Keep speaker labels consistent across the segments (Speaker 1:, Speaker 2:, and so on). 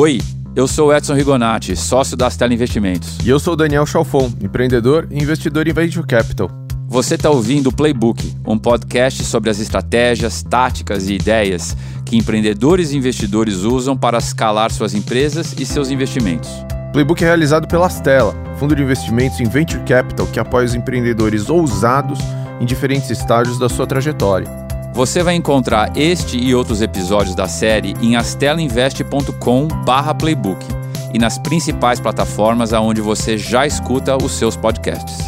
Speaker 1: Oi, eu sou Edson Rigonati, sócio da Stella Investimentos.
Speaker 2: E eu sou Daniel Chalfon, empreendedor e investidor em Venture Capital.
Speaker 1: Você está ouvindo o Playbook, um podcast sobre as estratégias, táticas e ideias que empreendedores e investidores usam para escalar suas empresas e seus investimentos.
Speaker 2: Playbook é realizado pela Stella, fundo de investimentos em Venture Capital que apoia os empreendedores ousados em diferentes estágios da sua trajetória.
Speaker 1: Você vai encontrar este e outros episódios da série em astelainvest.com/playbook e nas principais plataformas aonde você já escuta os seus podcasts.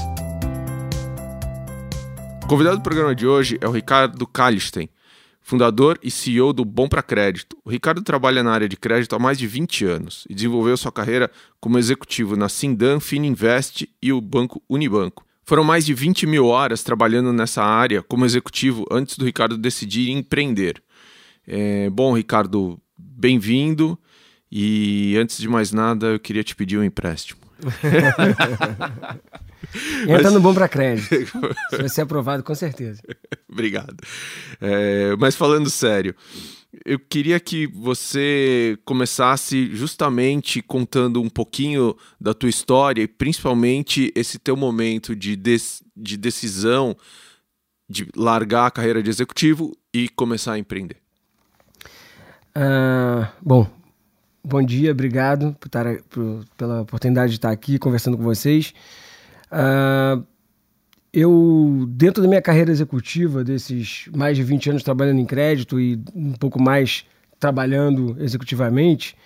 Speaker 2: O convidado do programa de hoje é o Ricardo Kalisten, fundador e CEO do Bom para Crédito. O Ricardo trabalha na área de crédito há mais de 20 anos e desenvolveu sua carreira como executivo na Sindan, Fininvest e o banco Unibanco. Foram mais de 20 mil horas trabalhando nessa área como executivo antes do Ricardo decidir empreender. É, bom, Ricardo, bem-vindo. E antes de mais nada, eu queria te pedir um empréstimo.
Speaker 3: Entra mas... no bom para crédito. Você vai ser aprovado com certeza.
Speaker 2: Obrigado. É, mas falando sério, eu queria que você começasse justamente contando um pouquinho da tua história e principalmente esse teu momento de, des de decisão de largar a carreira de executivo e começar a empreender.
Speaker 3: Uh, bom, bom dia, obrigado por estar, por, pela oportunidade de estar aqui conversando com vocês. Uh, eu, dentro da minha carreira executiva, desses mais de 20 anos trabalhando em crédito e um pouco mais trabalhando executivamente,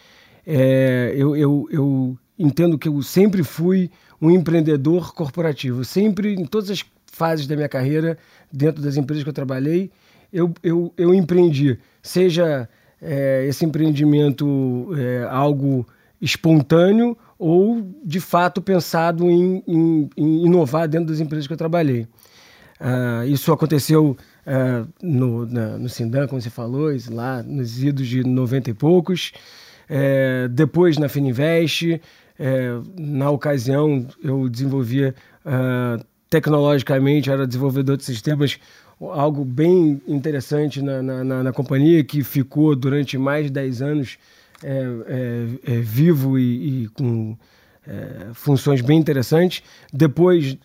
Speaker 3: é, eu, eu, eu entendo que eu sempre fui um empreendedor corporativo. Sempre, em todas as fases da minha carreira, dentro das empresas que eu trabalhei, eu, eu, eu empreendi. Seja é, esse empreendimento é, algo espontâneo ou de fato pensado em, em, em inovar dentro das empresas que eu trabalhei. Uh, isso aconteceu uh, no, na, no Sindan, como você falou, lá nos idos de 90 e poucos. É, depois na Fininvest, é, na ocasião eu desenvolvia uh, tecnologicamente, era desenvolvedor de sistemas, algo bem interessante na, na, na, companhia que ficou durante mais de 10 anos é, é, é, vivo e, e com é, funções bem interessantes. Depois,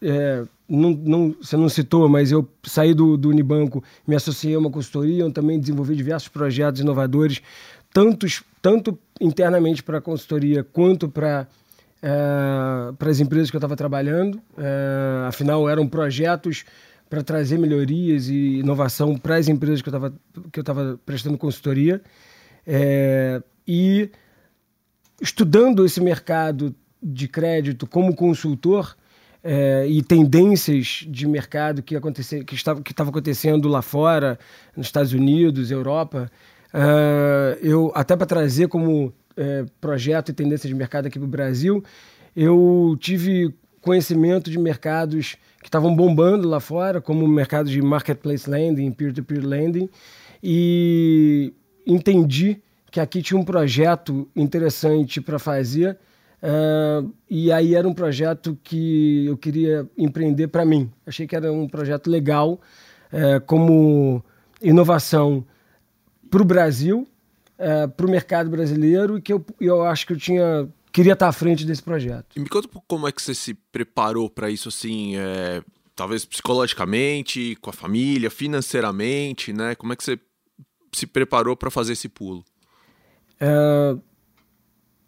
Speaker 3: não, não, você não citou, mas eu saí do, do Unibanco, me associei a uma consultoria, onde também desenvolvi diversos projetos inovadores, tantos, tanto internamente para a consultoria quanto para para as empresas que eu estava trabalhando. Afinal, eram projetos para trazer melhorias e inovação para as empresas que eu estava prestando consultoria. E estudando esse mercado de crédito como consultor é, e tendências de mercado que, acontecer, que estava que estava acontecendo lá fora, nos Estados Unidos, Europa, uh, eu até para trazer como é, projeto e tendência de mercado aqui para o Brasil, eu tive conhecimento de mercados que estavam bombando lá fora, como o mercado de marketplace lending, peer-to-peer -peer lending, e entendi que aqui tinha um projeto interessante para fazer. Uh, e aí era um projeto que eu queria empreender para mim. Achei que era um projeto legal, uh, como inovação para o Brasil, uh, para o mercado brasileiro, e que eu, eu acho que eu tinha queria estar à frente desse projeto.
Speaker 2: E me conta como é que você se preparou para isso, assim, é, talvez psicologicamente, com a família, financeiramente, né? Como é que você se preparou para fazer esse pulo?
Speaker 3: É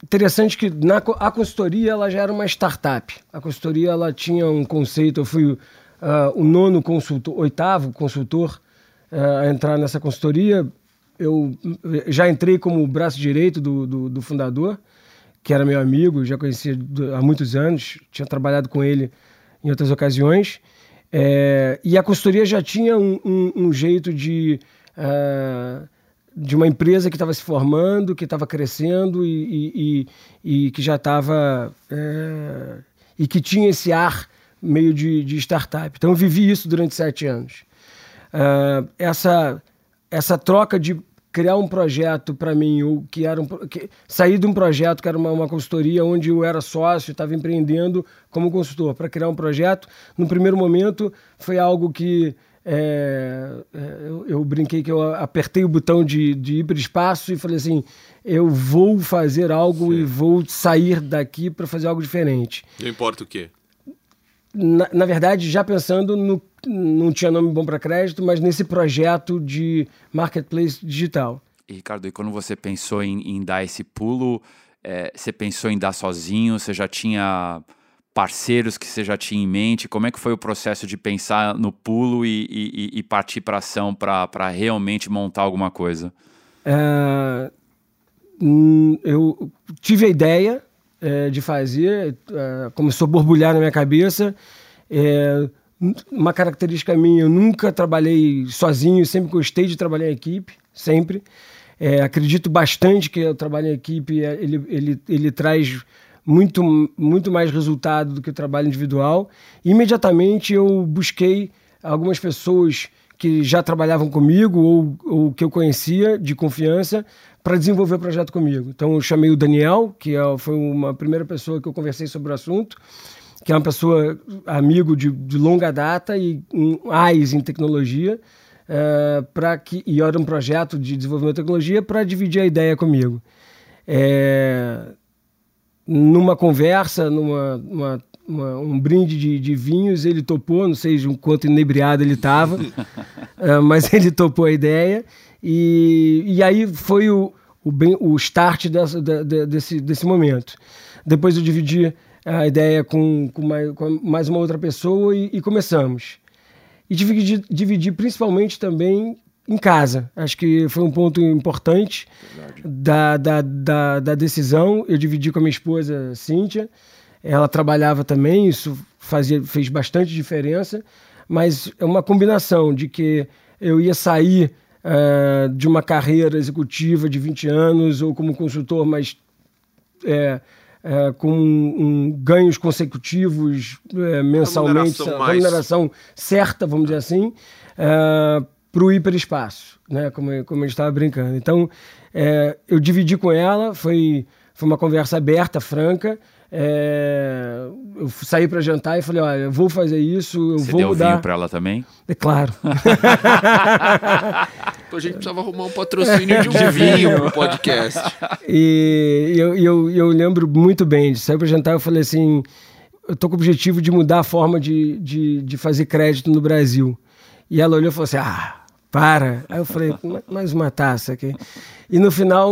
Speaker 3: interessante que na, a consultoria ela já era uma startup. A consultoria ela tinha um conceito, eu fui uh, o nono consultor, oitavo consultor uh, a entrar nessa consultoria. Eu já entrei como braço direito do, do, do fundador, que era meu amigo, já conhecia há muitos anos, tinha trabalhado com ele em outras ocasiões. É, e a consultoria já tinha um, um, um jeito de uh, de uma empresa que estava se formando, que estava crescendo e, e, e, que já estava. É, e que tinha esse ar meio de, de, startup. Então eu vivi isso durante sete anos. Uh, essa, essa troca de criar um projeto para mim, o que era um, que, sair de um projeto que era uma, uma consultoria onde eu era sócio, estava empreendendo como consultor, para criar um projeto, no primeiro momento foi algo que é, é, eu, eu, brinquei que eu apertei o botão de, de ir para o espaço e falei assim: eu vou fazer algo Sim. e vou sair daqui para fazer algo diferente.
Speaker 2: Não importa o quê?
Speaker 3: Na, na verdade, já pensando no. Não tinha nome bom para crédito, mas nesse projeto de marketplace digital.
Speaker 1: E, Ricardo, e quando você pensou em, em dar esse pulo, é, você pensou em dar sozinho? Você já tinha parceiros que você já tinha em mente? Como é que foi o processo de pensar no pulo e, e, e partir para ação para realmente montar alguma coisa? É,
Speaker 3: hum, eu tive a ideia é, de fazer, é, começou a borbulhar na minha cabeça. É, uma característica minha, eu nunca trabalhei sozinho, sempre gostei de trabalhar em equipe, sempre. É, acredito bastante que o trabalho em equipe ele, ele, ele traz muito, muito mais resultado do que o trabalho individual. Imediatamente eu busquei algumas pessoas que já trabalhavam comigo ou, ou que eu conhecia de confiança para desenvolver o projeto comigo. Então eu chamei o Daniel, que é, foi uma primeira pessoa que eu conversei sobre o assunto, que é uma pessoa amigo de, de longa data e um AIS em tecnologia, é, para que e era um projeto de desenvolvimento de tecnologia para dividir a ideia comigo. É, numa conversa, numa uma, uma, um brinde de, de, vinhos, ele topou, não sei o quanto inebriado ele estava, uh, mas ele topou a ideia. E, e aí foi o, o, bem, o start dessa, de, desse, desse momento. Depois eu dividi a ideia com, com, mais, com mais uma outra pessoa e, e começamos. E dividi, dividi principalmente também em casa. Acho que foi um ponto importante da, da, da, da, decisão. Eu dividi com a minha esposa, Cíntia. Ela trabalhava também, isso fazia, fez bastante diferença. Mas é uma combinação de que eu ia sair uh, de uma carreira executiva de 20 anos ou como consultor, mas é, é, com um, ganhos consecutivos é, mensalmente, remuneração, remuneração certa, vamos dizer assim, é, para o hiperespaço, né? Como, como a gente estava brincando. Então, é, eu dividi com ela, foi, foi uma conversa aberta, franca. É, eu saí para jantar e falei, olha, eu vou fazer isso, eu Você vou
Speaker 1: deu
Speaker 3: mudar.
Speaker 1: vinho para ela também?
Speaker 3: É claro.
Speaker 2: a gente precisava arrumar um patrocínio de um vinho pro podcast.
Speaker 3: E eu, eu, eu lembro muito bem, de sair para jantar eu falei assim, eu tô com o objetivo de mudar a forma de, de, de fazer crédito no Brasil. E ela olhou e falou assim, ah, para. Aí eu falei, mais uma taça aqui. E no final,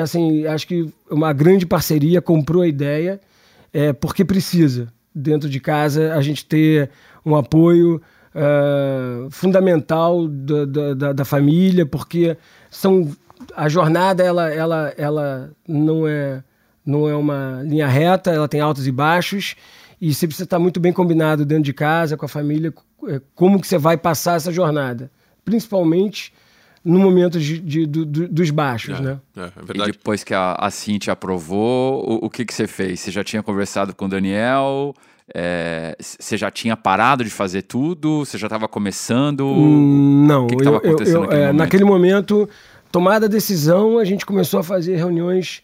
Speaker 3: assim, acho que uma grande parceria comprou a ideia, é, porque precisa, dentro de casa, a gente ter um apoio uh, fundamental da, da, da, família, porque são a jornada ela, ela, ela não é não é uma linha reta, ela tem altos e baixos e você precisa estar muito bem combinado dentro de casa com a família é, como que você vai passar essa jornada principalmente no momento de, de, de, dos baixos,
Speaker 2: é,
Speaker 3: né?
Speaker 2: É, é verdade.
Speaker 1: E depois que a, a Cintia aprovou, o, o, que, que você fez? Você já tinha conversado com o Daniel? É, você já tinha parado de fazer tudo? Você já estava começando?
Speaker 3: Hum, não. O que estava acontecendo eu, eu, naquele, é, momento? naquele momento? tomada a decisão, a gente começou a fazer reuniões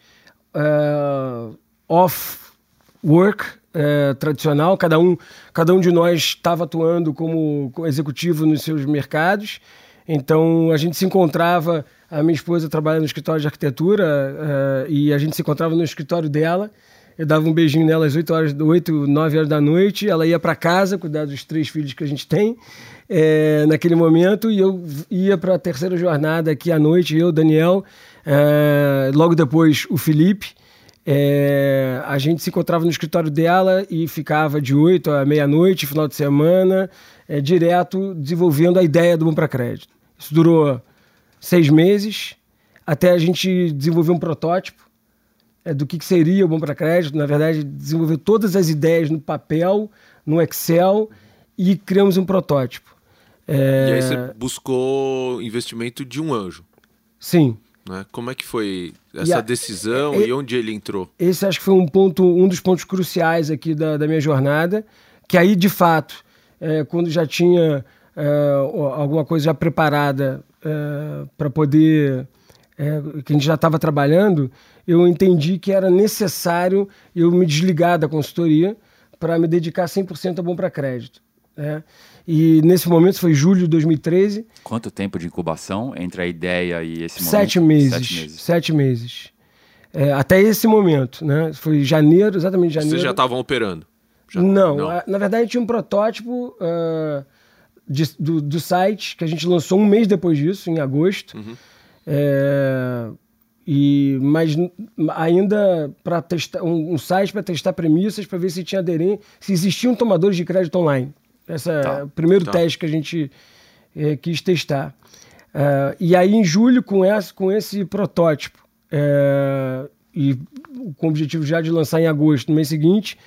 Speaker 3: uh, off-work, é, tradicional, cada um, cada um de nós estava atuando como, executivo nos seus mercados. Então a gente se encontrava, a minha esposa trabalha no escritório de arquitetura é, e a gente se encontrava no escritório dela. Eu dava um beijinho nela às 8 horas, 8, 9 horas da noite. Ela ia para casa cuidar dos três filhos que a gente tem é, naquele momento e eu ia para a terceira jornada aqui à noite, eu, Daniel, é, logo depois o Felipe. É, a gente se encontrava no escritório dela e ficava de 8 à meia-noite, final de semana, é, direto desenvolvendo a ideia do Bom para Crédito. Isso durou seis meses, até a gente desenvolver um protótipo é, do que, que seria o Bom para Crédito. Na verdade, desenvolveu todas as ideias no papel, no Excel e criamos um protótipo.
Speaker 2: É... E aí você buscou investimento de um anjo.
Speaker 3: Sim.
Speaker 2: Né? Como é que foi essa a, decisão e, e, onde ele entrou?
Speaker 3: Esse acho que foi um ponto, um dos pontos cruciais aqui da, da minha jornada, que aí de fato, é, quando já tinha é, alguma coisa já preparada é, para poder, é, que a gente já estava trabalhando, eu entendi que era necessário eu me desligar da consultoria para me dedicar 100% a bom para crédito. Né? E nesse momento foi julho de 2013.
Speaker 1: Quanto tempo de incubação entre a ideia e esse momento?
Speaker 3: Sete meses. Sete meses. Sete meses. É, até esse momento, né? Foi janeiro, exatamente janeiro.
Speaker 2: Vocês já estavam operando? Já...
Speaker 3: Não, Não. A, na verdade tinha um protótipo uh, de, do, do, site que a gente lançou um mês depois disso, em agosto. Uhum. É, e, mas ainda para testar um, um site para testar premissas para ver se tinha aderência, se existiam tomadores de crédito online. Esse é tá, o primeiro tá. teste que a gente é, quis testar. Uh, e aí, em julho, com, essa, com esse protótipo, é, e com o objetivo já de lançar em agosto, no mês seguinte,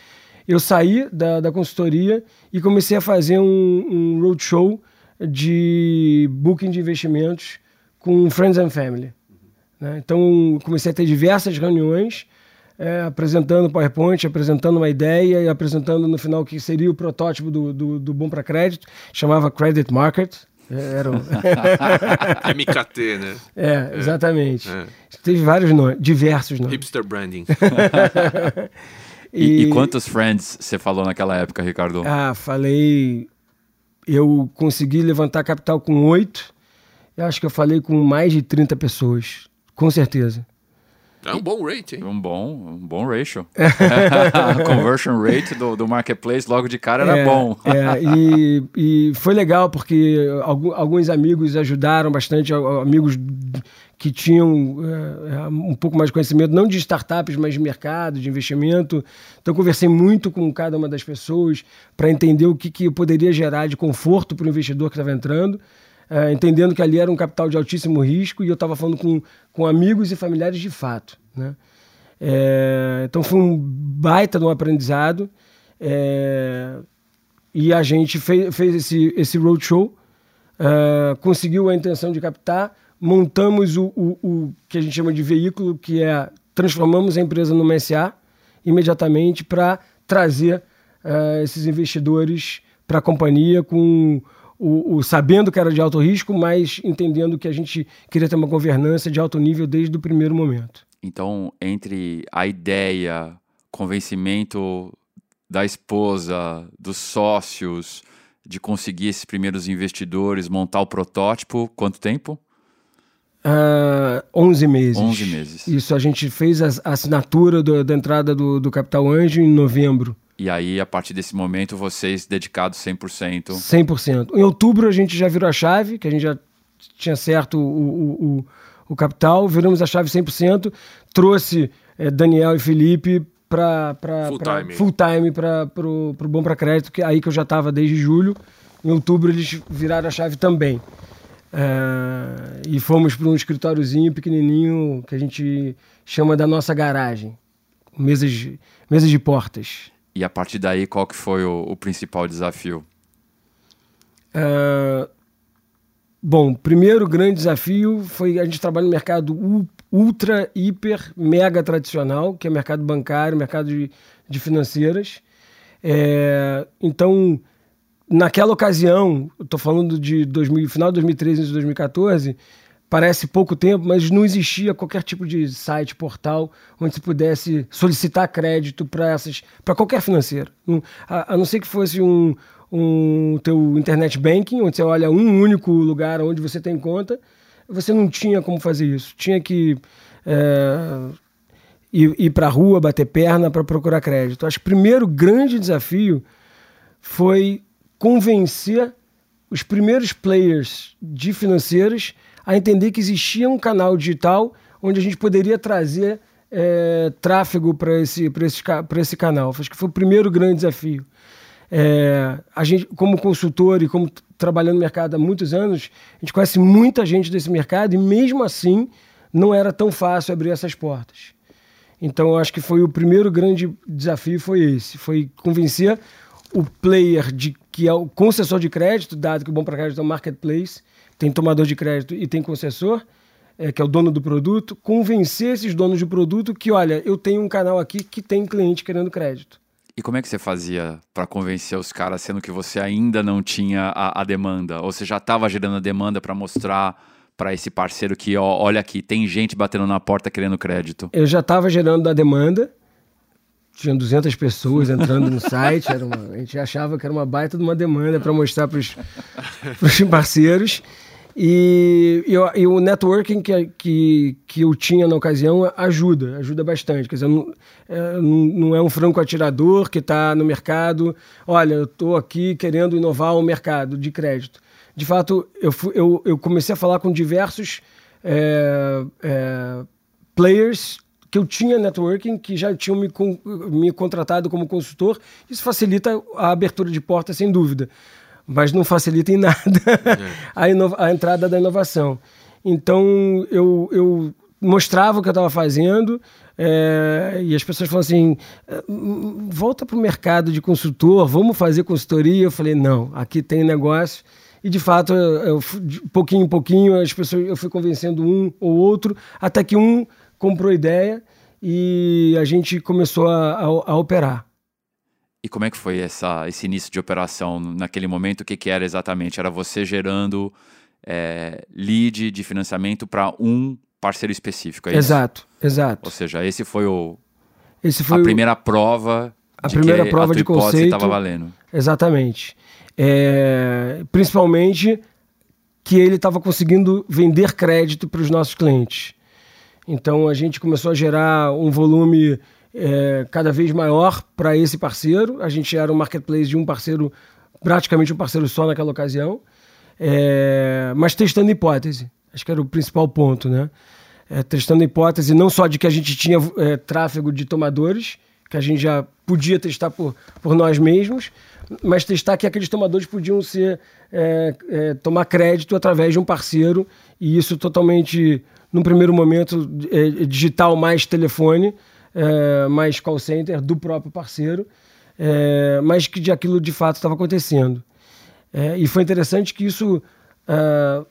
Speaker 3: eu saí da, da consultoria e comecei a fazer um, um roadshow de booking de investimentos com Friends and Family. Né? Então, comecei a ter diversas reuniões é, apresentando PowerPoint, apresentando uma ideia e apresentando no final o que seria o protótipo do, do, do Bom para Crédito, chamava Credit Market. É, era um...
Speaker 2: MKT, né?
Speaker 3: É, exatamente. É. Teve vários nomes, diversos nomes.
Speaker 2: Hipster branding.
Speaker 1: e, e, quantos friends você falou naquela época, Ricardo?
Speaker 3: Ah, falei. Eu consegui levantar capital com oito. Eu acho que eu falei com mais de 30 pessoas, com certeza.
Speaker 2: É um bom rate, hein?
Speaker 1: Um bom, um bom ratio. a conversion rate do, do marketplace logo de cara era
Speaker 3: é,
Speaker 1: bom.
Speaker 3: é, e, e foi legal porque alguns amigos ajudaram bastante, amigos que tinham é, um pouco mais de conhecimento, não de startups, mas de mercado, de investimento. Então, conversei muito com cada uma das pessoas para entender o que, que poderia gerar de conforto para o investidor que estava entrando é, entendendo que ali era um capital de altíssimo risco e eu estava falando com, com amigos e familiares de fato. Né? É, então foi um baita de um aprendizado é, e a gente fez, fez esse, esse roadshow, é, conseguiu a intenção de captar, montamos o, o, o, que a gente chama de veículo, que é transformamos a empresa numa SA imediatamente para trazer é, esses investidores para a companhia com o, o, sabendo que era de alto risco, mas entendendo que a gente queria ter uma governança de alto nível desde o primeiro momento.
Speaker 1: Então, entre a ideia, convencimento da esposa, dos sócios, de conseguir esses primeiros investidores, montar o protótipo, quanto tempo?
Speaker 3: Uh, ah, 11 meses.
Speaker 1: 11 meses.
Speaker 3: Isso, a gente fez a assinatura do, da entrada do, do Capital Anjo em novembro.
Speaker 1: E aí, a partir desse momento, vocês dedicados 100%?
Speaker 3: 100%. Em outubro, a gente já virou a chave, que a gente já tinha certo o, o, o, o capital, viramos a chave 100%, trouxe é, Daniel e Felipe para full, pra, time. full time para o Bom para Crédito, que é aí que eu já estava desde julho. Em outubro, eles viraram a chave também. É, e fomos para um escritóriozinho pequenininho que a gente chama da nossa garagem. Mesas, mesas de portas.
Speaker 1: E a partir daí, qual que foi o, o principal desafio?
Speaker 3: Uh, bom, primeiro grande desafio foi a gente trabalha no mercado ultra, hiper, mega tradicional, que é mercado bancário, mercado de, de financeiras. É, então, naquela ocasião, estou falando de 2000, final de 2013 e 2014, Parece pouco tempo, mas não existia qualquer tipo de site, portal, onde se pudesse solicitar crédito para essas, para qualquer financeiro. A, a, não ser que fosse um, um teu internet banking, onde você olha um único lugar onde você tem conta, você não tinha como fazer isso. Tinha que é, ir, ir para a rua, bater perna para procurar crédito. Acho que o primeiro grande desafio foi convencer os primeiros players de financeiras a entender que existia um canal digital onde a gente poderia trazer é, tráfego para esse, esse, esse canal. Acho que foi o primeiro grande desafio. É, a gente, como consultor e como trabalhando no mercado há muitos anos, a gente conhece muita gente desse mercado e mesmo assim não era tão fácil abrir essas portas. Então, eu acho que foi o primeiro grande desafio foi esse, foi convencer o player de que é o concessor de crédito, dado que o Bom para Crédito é um marketplace, tem tomador de crédito e tem concessor, é, que é o dono do produto, convencer esses donos de produto que, olha, eu tenho um canal aqui que tem cliente querendo crédito.
Speaker 1: E como é que você fazia para convencer os caras, sendo que você ainda não tinha a, a demanda? Ou você já estava gerando a demanda para mostrar para esse parceiro que, ó, olha aqui, tem gente batendo na porta querendo crédito?
Speaker 3: Eu já estava gerando a demanda, tinha 200 pessoas entrando no site, era uma, a gente achava que era uma baita de uma demanda para mostrar para os parceiros. E, e, e, o networking que, que, que eu tinha na ocasião ajuda, ajuda bastante. Quer dizer, não é, não é um franco atirador que está no mercado. Olha, eu estou aqui querendo inovar o mercado de crédito. De fato, eu, eu, eu comecei a falar com diversos é, é, players que eu tinha networking, que já tinham me, me contratado como consultor. Isso facilita a abertura de portas, sem dúvida mas não facilita em nada a, a, entrada da inovação. Então eu, eu mostrava o que eu estava fazendo é, e as pessoas falam assim: é, volta para o mercado de consultor, vamos fazer consultoria. Eu falei: não, aqui tem negócio. E de fato, eu, de pouquinho em pouquinho, as pessoas, eu fui convencendo um ou outro, até que um comprou ideia e a gente começou a, a, a operar.
Speaker 1: E como é que foi essa, esse início de operação naquele momento? O que, que era exatamente? Era você gerando é, lead de financiamento para um parceiro específico, é
Speaker 3: Exato, isso? exato.
Speaker 1: Ou seja, esse foi o
Speaker 3: esse foi
Speaker 1: a primeira prova
Speaker 3: a primeira
Speaker 1: que
Speaker 3: prova
Speaker 1: a
Speaker 3: de conceito
Speaker 1: estava valendo.
Speaker 3: Exatamente. É, principalmente que ele estava conseguindo vender crédito para os nossos clientes. Então a gente começou a gerar um volume é, cada vez maior para esse parceiro. A gente era um marketplace de um parceiro, praticamente um parceiro só naquela ocasião, é, mas testando hipótese. Acho que era o principal ponto, né? É, testando hipótese não só de que a gente tinha é, tráfego de tomadores, que a gente já podia testar por, por nós mesmos, mas testar que aqueles tomadores podiam ser é, é, tomar crédito através de um parceiro e isso totalmente, num primeiro momento, é, digital mais telefone, é, mais call center do próprio parceiro, é, mas que de aquilo de fato estava acontecendo. É, e foi interessante que isso é,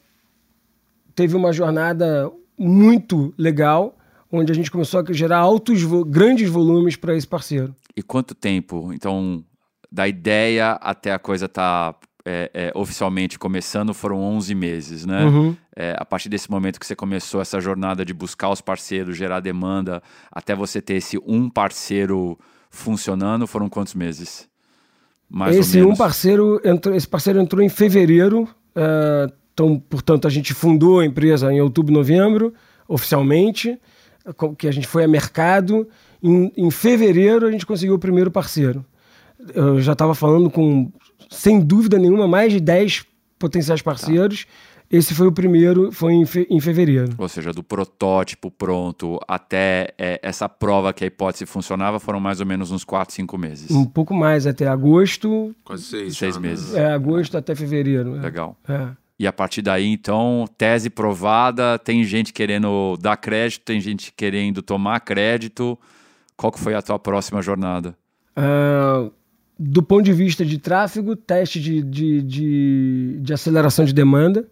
Speaker 3: teve uma jornada muito legal, onde a gente começou a gerar altos, grandes volumes para esse parceiro.
Speaker 1: E quanto tempo? Então, da ideia até a coisa estar tá é, é, oficialmente começando foram 11 meses, né? Uhum. É, a partir desse momento que você começou essa jornada de buscar os parceiros, gerar demanda, até você ter esse um parceiro funcionando, foram quantos meses?
Speaker 3: Mais esse um parceiro, entrou, esse parceiro entrou em fevereiro, uh, então, portanto, a gente fundou a empresa em outubro, novembro, oficialmente, que a gente foi a mercado. Em, em fevereiro, a gente conseguiu o primeiro parceiro. Eu já estava falando com sem dúvida nenhuma, mais de 10 potenciais parceiros. Tá. Esse foi o primeiro, foi em, fe em, fevereiro.
Speaker 1: Ou seja, do protótipo pronto até é, essa prova que a hipótese funcionava foram mais ou menos uns 4, 5 meses.
Speaker 3: Um pouco mais, até agosto.
Speaker 2: Quase seis.
Speaker 1: Seis já, né? meses.
Speaker 3: É, agosto até fevereiro.
Speaker 1: É. Legal.
Speaker 3: É.
Speaker 1: E a partir daí, então, tese provada, tem gente querendo dar crédito, tem gente querendo tomar crédito. Qual que foi a tua próxima jornada?
Speaker 3: Uh, do ponto de vista de tráfego, teste de, de, de, de aceleração de demanda.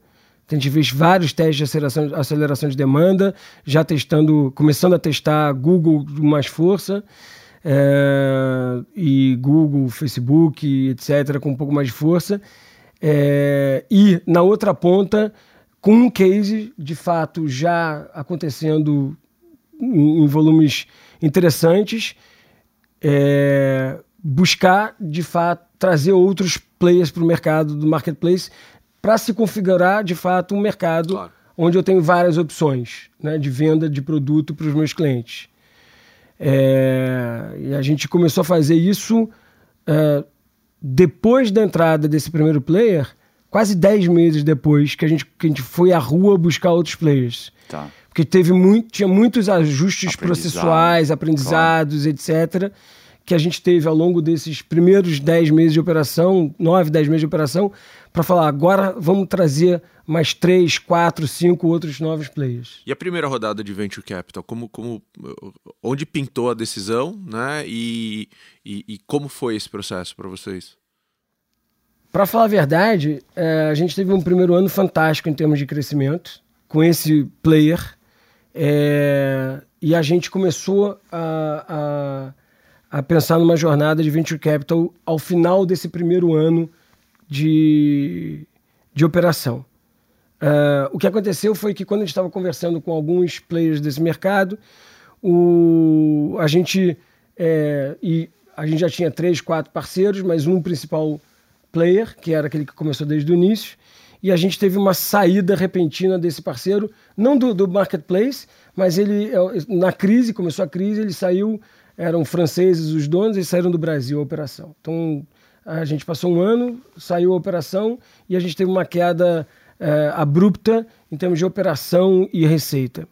Speaker 3: A gente fez vários testes de aceleração, aceleração de demanda, já testando, começando a testar Google com mais força, é, e Google, Facebook, etc., com um pouco mais de força. É, e na outra ponta, com um case de fato já acontecendo em, em volumes interessantes, é, buscar, de fato, trazer outros players para o mercado do marketplace para se configurar, de fato, um mercado claro. onde eu tenho várias opções né, de venda de produto para os meus clientes. É, e a gente começou a fazer isso é, depois da entrada desse primeiro player, quase 10 meses depois que a gente, que a gente foi à rua buscar outros players.
Speaker 1: Tá.
Speaker 3: Porque teve muito, tinha muitos ajustes Aprendizado, processuais, aprendizados, claro. etc que a gente teve ao longo desses primeiros 10 meses de operação, 9, 10 meses de operação, para falar, agora vamos trazer mais 3, 4, 5 outros novos players.
Speaker 2: E a primeira rodada de Venture Capital, como, como, onde pintou a decisão né? e, e, e como foi esse processo para vocês?
Speaker 3: Para falar a verdade, é, a gente teve um primeiro ano fantástico em termos de crescimento com esse player é, e a gente começou a, a a pensar numa jornada de venture capital ao final desse primeiro ano de, de operação. Uh, o que aconteceu foi que quando a gente estava conversando com alguns players desse mercado, o, a gente é, e a gente já tinha três, quatro parceiros, mas um principal player, que era aquele que começou desde o início, e a gente teve uma saída repentina desse parceiro, não do, do marketplace, mas ele, é, na crise, começou a crise, ele saiu, eram franceses os donos, eles saíram do Brasil a operação. Então, a gente passou um ano, saiu a operação e a gente teve uma queda é, abrupta em termos de operação e receita.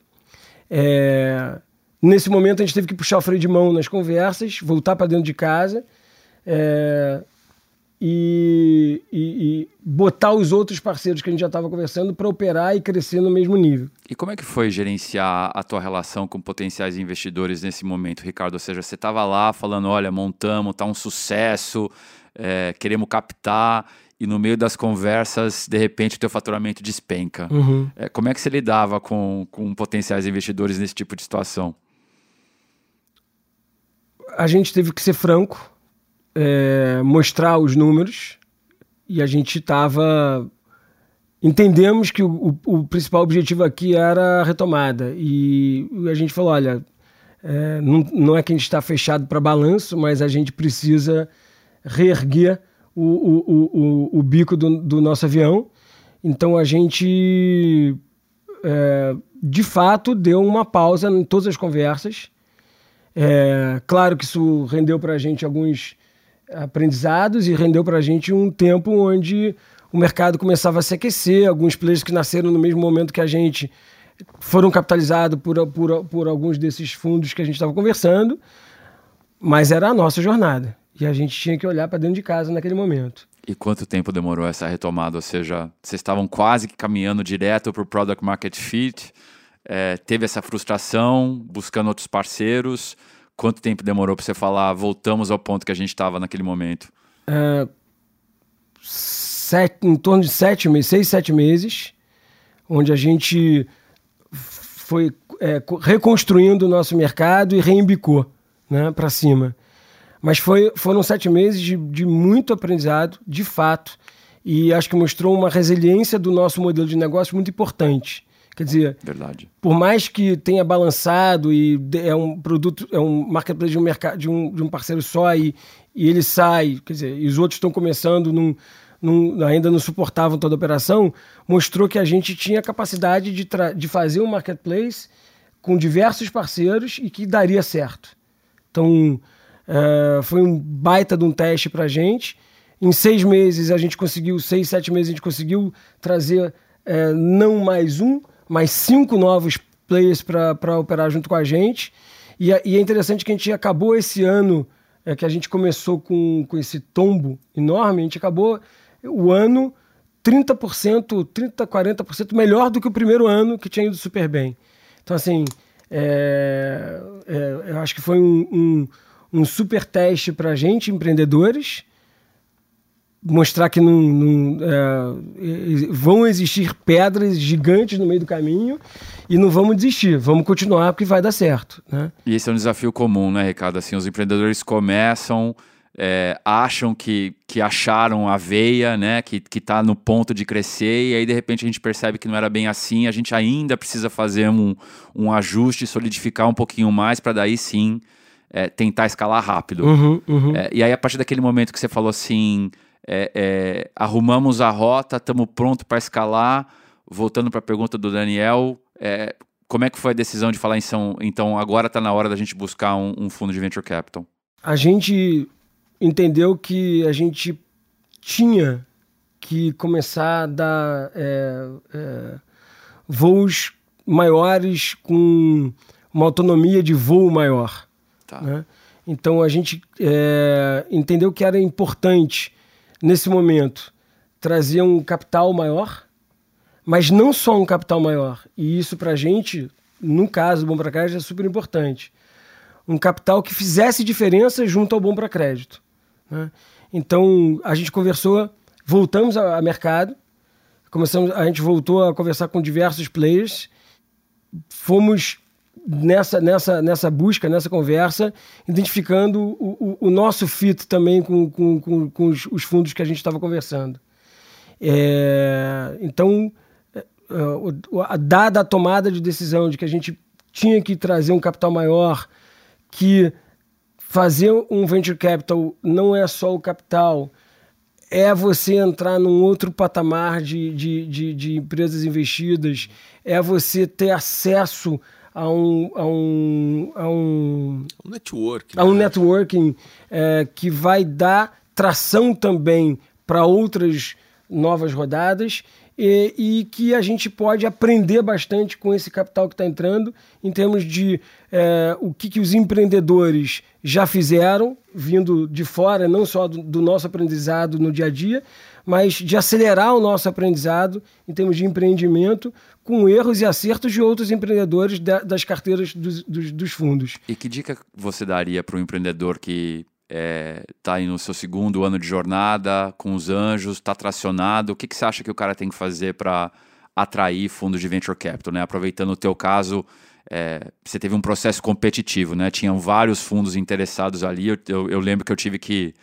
Speaker 3: É, nesse momento, a gente teve que puxar o freio de mão nas conversas, voltar para dentro de casa é, e, e, e, botar os outros parceiros que a gente já estava conversando para operar e crescer no mesmo nível.
Speaker 1: E como é que foi gerenciar a tua relação com potenciais investidores nesse momento, Ricardo? Ou seja, você estava lá falando, olha, montamos, tá um sucesso, é, queremos captar e no meio das conversas, de repente, o teu faturamento despenca. Uhum. É, como é que você lidava com, com potenciais investidores nesse tipo de situação?
Speaker 3: A gente teve que ser franco, é, mostrar os números e a gente estava entendemos que o, o, principal objetivo aqui era a retomada e a gente falou olha é, não, não é que a gente está fechado para balanço mas a gente precisa reerguer o, o bico do, do, nosso avião. Então a gente, é, de fato, deu uma pausa em todas as conversas. É, claro que isso rendeu para a gente alguns aprendizados e rendeu para a gente um tempo onde o mercado começava a se aquecer, alguns players que nasceram no mesmo momento que a gente foram capitalizados por, por, por alguns desses fundos que a gente estava conversando, mas era a nossa jornada. E a gente tinha que olhar para dentro de casa naquele momento.
Speaker 1: E quanto tempo demorou essa retomada? Ou seja, vocês estavam quase que caminhando direto para o Product Market Fit, é, teve essa frustração, buscando outros parceiros. Quanto tempo demorou para você falar, voltamos ao ponto que a gente estava naquele momento? É,
Speaker 3: sete, em torno de sete meses, seis, sete meses, onde a gente foi é, reconstruindo o nosso mercado e reembicou né, para cima. Mas foi, foram sete meses de, de muito aprendizado, de fato, e acho que mostrou uma resiliência do nosso modelo de negócio muito importante. Quer dizer,
Speaker 1: Verdade.
Speaker 3: por mais que tenha balançado e é um produto, é um marketplace de um mercado de um, de um parceiro só e, e ele sai, quer dizer, e os outros estão começando num, num, ainda não suportavam toda a operação, mostrou que a gente tinha capacidade de, de fazer um marketplace com diversos parceiros e que daria certo. Então, Uh, foi um baita de um teste para a gente. Em seis meses a gente conseguiu, seis, sete meses a gente conseguiu trazer uh, não mais um, mas cinco novos players para operar junto com a gente. E, e, é interessante que a gente acabou esse ano, é, que a gente começou com, com esse tombo enorme, a gente acabou o ano 30%, 30%, 40% melhor do que o primeiro ano que tinha ido super bem. Então, assim, é, é, eu acho que foi um, um um super teste para a gente, empreendedores, mostrar que não, não é, vão existir pedras gigantes no meio do caminho e não vamos desistir, vamos continuar porque vai dar certo. Né?
Speaker 1: E esse é um desafio comum, né, Ricardo? Assim, os empreendedores começam, é, acham que, que acharam a veia, né, que está no ponto de crescer e aí de repente a gente percebe que não era bem assim, a gente ainda precisa fazer um, um ajuste, solidificar um pouquinho mais para daí sim é, tentar escalar rápido.
Speaker 3: Uhum, uhum.
Speaker 1: É, e aí, a partir daquele momento que você falou assim, é, é arrumamos a rota, estamos pronto para escalar, voltando para a pergunta do Daniel, é, como é que foi a decisão de falar em São, então agora está na hora da gente buscar um, um, fundo de venture capital?
Speaker 3: A gente entendeu que a gente tinha que começar a dar é, voos maiores com uma autonomia de voo maior. Tá. Né? Então a gente é, entendeu que era importante, nesse momento, trazer um capital maior, mas não só um capital maior. E isso para a gente, no caso do Bom para Crédito, é super importante. Um capital que fizesse diferença junto ao Bom para Crédito. Né? Então a gente conversou, voltamos ao mercado, começamos, a gente voltou a conversar com diversos players, fomos nessa, nessa, nessa busca, nessa conversa, identificando o, o, nosso fit também com, com, com, com os, os, fundos que a gente estava conversando. É, então, é, a, dada a tomada de decisão de que a gente tinha que trazer um capital maior que fazer um venture capital não é só o capital, é você entrar num outro patamar de, de, de, de empresas investidas, é você ter acesso um, a um, a um,
Speaker 2: um networking,
Speaker 3: a um né? networking é, que vai dar tração também para outras novas rodadas e, e, que a gente pode aprender bastante com esse capital que está entrando em termos de é, o que, que os empreendedores já fizeram, vindo de fora, não só do, do, nosso aprendizado no dia a dia, mas de acelerar o nosso aprendizado em termos de empreendimento com erros e acertos de outros empreendedores da, das carteiras dos, dos, dos fundos.
Speaker 1: E que dica você daria para o empreendedor que está é, tá aí no seu segundo ano de jornada, com os anjos, está tracionado, o que, que você acha que o cara tem que fazer para atrair fundos de venture capital? Né? Aproveitando o teu caso, é, você teve um processo competitivo, né? tinham vários fundos interessados ali, eu, eu, eu lembro que eu tive que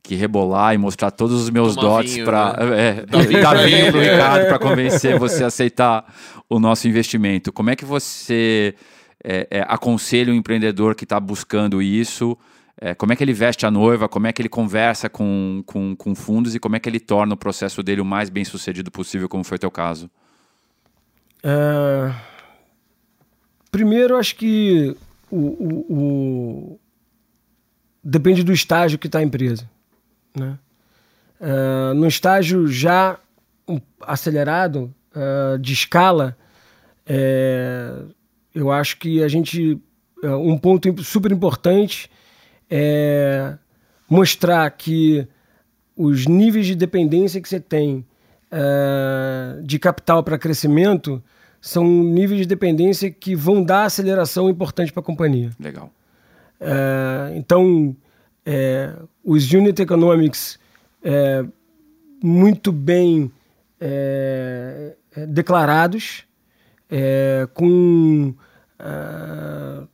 Speaker 1: que rebolar e mostrar todos os meus Toma dots para né? é, dar vinho Ricardo para convencer você a aceitar o nosso investimento. Como é que você é, é, aconselha o empreendedor que está buscando isso? É, como é que ele veste a noiva, como é que ele conversa com, com, com, fundos e como é que ele torna o processo dele o mais bem sucedido possível, como foi o teu caso?
Speaker 3: Uh, primeiro, acho que o, o, o... depende do estágio que está a empresa. Né? Uh, no estágio já acelerado, uh, de escala, é, eu acho que a gente. Um ponto super importante é mostrar que os níveis de dependência que você tem uh, de capital para crescimento são níveis de dependência que vão dar aceleração importante para a companhia.
Speaker 1: Legal.
Speaker 3: Uh, então, é, os unit economics é, muito bem é, declarados, com uh,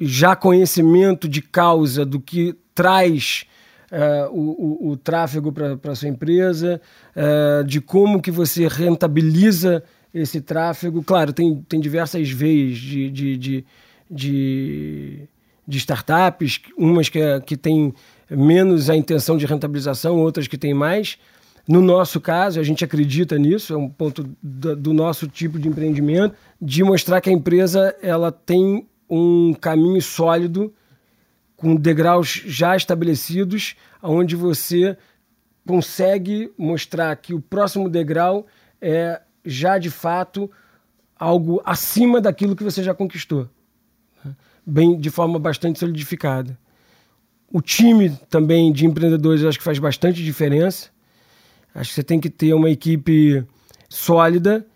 Speaker 3: já conhecimento de causa do que traz uh, o, o, o, tráfego para sua empresa, uh, de como que você rentabiliza esse tráfego. Claro, tem, tem diversas veias de, de, de, de, de startups, umas que, que têm menos a intenção de rentabilização, outras que têm mais. No nosso caso, a gente acredita nisso, é um ponto do, do nosso tipo de empreendimento, de mostrar que a empresa ela tem um caminho sólido com degraus já estabelecidos, onde você consegue mostrar que o próximo degrau é já de fato algo acima daquilo que você já conquistou, né? bem de forma bastante solidificada. O time também de empreendedores acho que faz bastante diferença. Acho que você tem que ter uma equipe sólida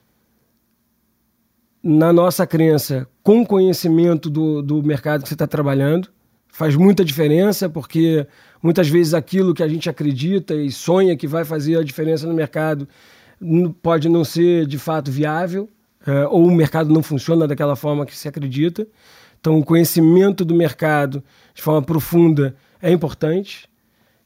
Speaker 3: na nossa crença, com conhecimento do, do mercado que você está trabalhando. Faz muita diferença, porque muitas vezes aquilo que a gente acredita e sonha que vai fazer a diferença no mercado pode não ser de fato viável, é, ou o mercado não funciona daquela forma que se acredita. Então, o conhecimento do mercado de forma profunda é importante.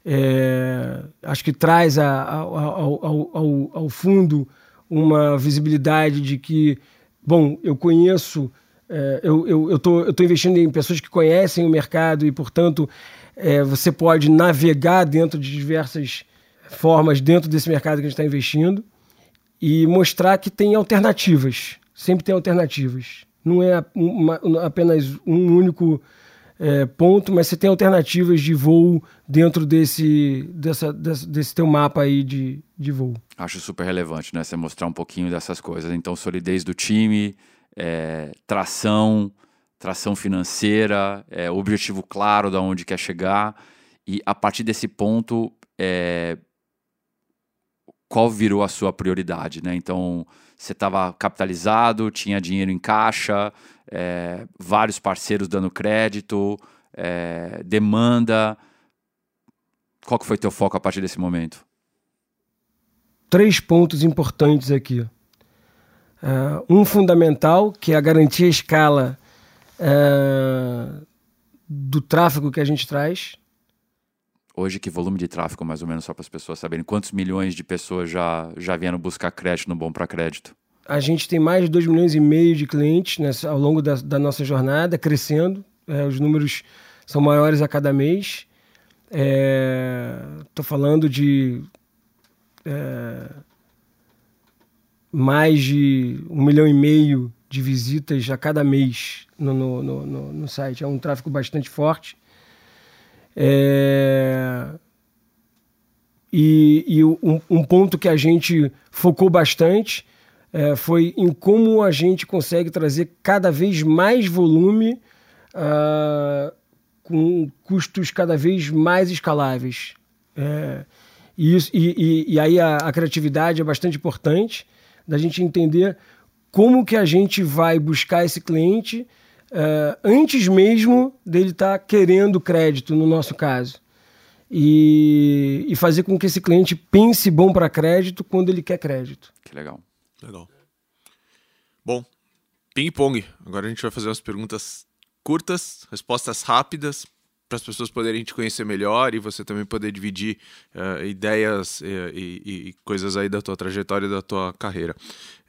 Speaker 3: É, acho que traz a, a, ao, ao, ao, fundo uma visibilidade de que bom, eu conheço, é, eu estou eu, tô, eu tô investindo em pessoas que conhecem o mercado e, portanto, é, você pode navegar dentro de diversas formas dentro desse mercado que a gente está investindo e mostrar que tem alternativas. Sempre tem alternativas. Não é uma, apenas um único é, ponto, mas você tem alternativas de voo dentro desse, dessa, desse, desse teu mapa aí de, de voo.
Speaker 1: Acho super relevante, né? Você mostrar um pouquinho dessas coisas. Então, solidez do time, é, tração, tração financeira, é, objetivo claro de onde quer chegar. E a partir desse ponto, é, qual virou a sua prioridade, né? Então, você estava capitalizado, tinha dinheiro em caixa, é, vários parceiros dando crédito, é, demanda. Qual que foi teu foco a partir desse momento?
Speaker 3: Três pontos importantes aqui. Uh, um fundamental, que é a garantia escala uh, do tráfego que a gente traz.
Speaker 1: Hoje, que volume de tráfego, mais ou menos, só para as pessoas saberem? Quantos milhões de pessoas já, já vieram buscar crédito no Bom para Crédito?
Speaker 3: A gente tem mais de 2 milhões e meio de clientes ao longo da, da nossa jornada, crescendo. É, os números são maiores a cada mês. Estou é, falando de é, mais de um milhão e meio de visitas a cada mês no, no, no, no site. É um tráfego bastante forte. É... E, e um, um, ponto que a gente focou bastante é, foi em como a gente consegue trazer cada vez mais volume uh, com custos cada vez mais escaláveis. É, e, isso, e, e, e, aí a, a criatividade é bastante importante da gente entender como que a gente vai buscar esse cliente uh, antes mesmo dele estar tá querendo crédito, no nosso caso. E, e, fazer com que esse cliente pense bom para crédito quando ele quer crédito.
Speaker 1: Que legal.
Speaker 2: Legal. Bom, ping-pong. Agora a gente vai fazer umas perguntas curtas, respostas rápidas, para as pessoas poderem te conhecer melhor e você também poder dividir uh, ideias e, e, e, coisas aí da tua trajetória, da tua carreira.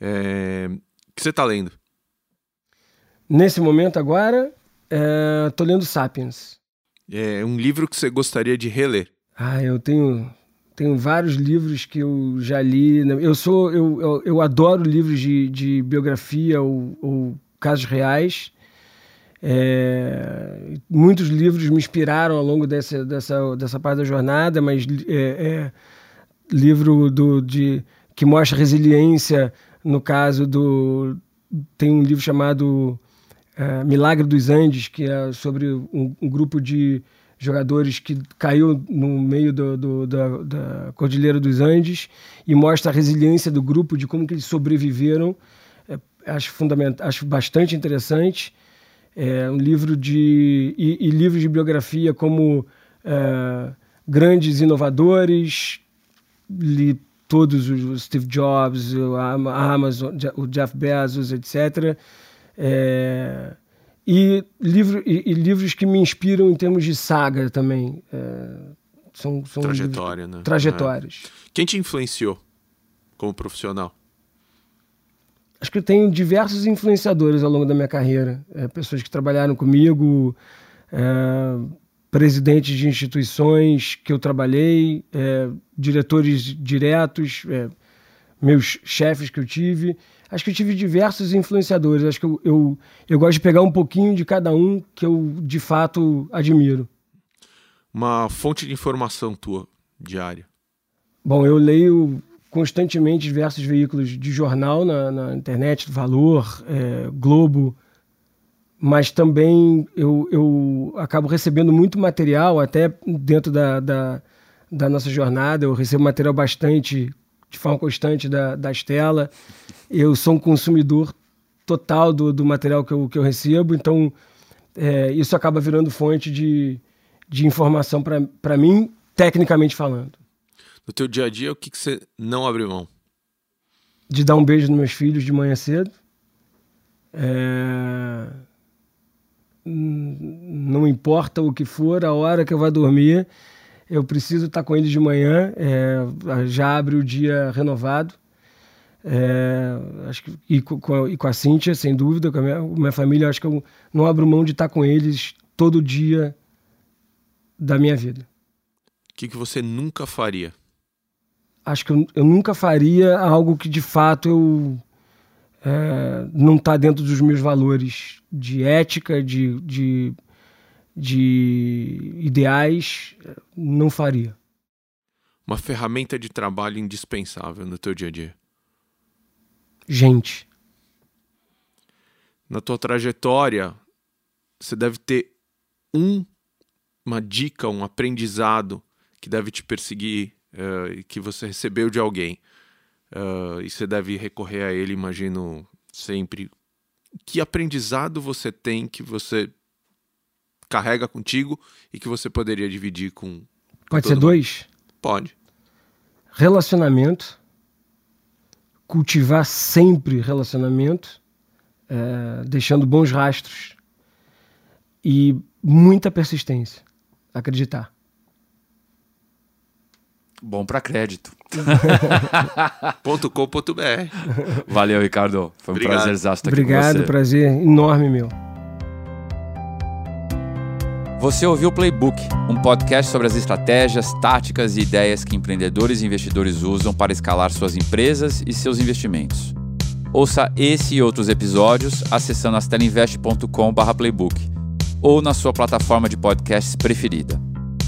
Speaker 2: É, que você está lendo?
Speaker 3: Nesse momento agora, estou é, lendo Sapiens.
Speaker 2: É um livro que você gostaria de reler?
Speaker 3: Ah, eu tenho tenho vários livros que eu já li. Né? Eu sou eu, eu, eu adoro livros de, de biografia ou, ou casos reais. É, muitos livros me inspiraram ao longo dessa, dessa, dessa parte da jornada, mas é, é, livro do, de, que mostra resiliência no caso do. Tem um livro chamado uh, Milagre dos Andes, que é sobre um, um, grupo de jogadores que caiu no meio do, do, da, da, Cordilheira dos Andes e mostra a resiliência do grupo, de como que eles sobreviveram. É, acho, fundamental, acho bastante interessante. É um livro de. E, e livros de biografia como é, Grandes Inovadores, li todos os Steve Jobs, a Amazon, o Jeff Bezos, etc. É, e, livro, e, e, livros que me inspiram em termos de saga também. É, são, são
Speaker 2: Trajetória, livros,
Speaker 3: né? Trajetórias.
Speaker 2: É. Quem te influenciou como profissional?
Speaker 3: Acho que eu tenho diversos influenciadores ao longo da minha carreira. É, pessoas que trabalharam comigo, é, presidentes de instituições que eu trabalhei, é, diretores diretos, é, meus chefes que eu tive. Acho que eu tive diversos influenciadores. Acho que eu, eu, eu gosto de pegar um pouquinho de cada um que eu de fato admiro.
Speaker 2: Uma fonte de informação tua diária?
Speaker 3: Bom, eu leio constantemente diversos veículos de jornal na, na internet, Valor, é, Globo, mas também eu, eu acabo recebendo muito material, até dentro da, da, da, nossa jornada, eu recebo material bastante, de forma constante da, da Estela. Eu sou um consumidor total do, do material que eu, que eu recebo, então é, isso acaba virando fonte de, de informação para mim, tecnicamente falando.
Speaker 2: No teu dia a dia, o que, que você não abre mão?
Speaker 3: De dar um beijo nos meus filhos de manhã cedo. É não importa o que for, a hora que eu vou dormir, eu preciso estar com eles de manhã, é, já abre o dia renovado. É, acho que, e, com a, e com a Cíntia, sem dúvida, com a minha, minha família, acho que eu não abro mão de estar com eles todo dia da minha vida.
Speaker 2: O que, que você nunca faria?
Speaker 3: Acho que eu, eu nunca faria algo que de fato eu é, não está dentro dos meus valores de ética, de, de, de ideais, não faria.
Speaker 2: Uma ferramenta de trabalho indispensável no teu dia a dia?
Speaker 3: Gente.
Speaker 2: Na tua trajetória, você deve ter um, uma dica, um aprendizado que deve te perseguir uh, e que você recebeu de alguém. Uh, e você deve recorrer a ele, imagino, sempre. Que aprendizado você tem que você carrega contigo e que você poderia dividir com.
Speaker 3: Pode ser mundo? dois?
Speaker 2: Pode.
Speaker 3: Relacionamento. Cultivar sempre relacionamento, é, deixando bons rastros e muita persistência. Acreditar.
Speaker 1: Bom para crédito.
Speaker 2: .com.br.
Speaker 1: Valeu, Ricardo. Foi um prazer estar
Speaker 3: aqui Obrigado, prazer enorme meu.
Speaker 1: Você ouviu o Playbook, um podcast sobre as estratégias, táticas e ideias que empreendedores e investidores usam para escalar suas empresas e seus investimentos. Ouça esse e outros episódios acessando astelinvest.com/playbook ou na sua plataforma de podcasts preferida.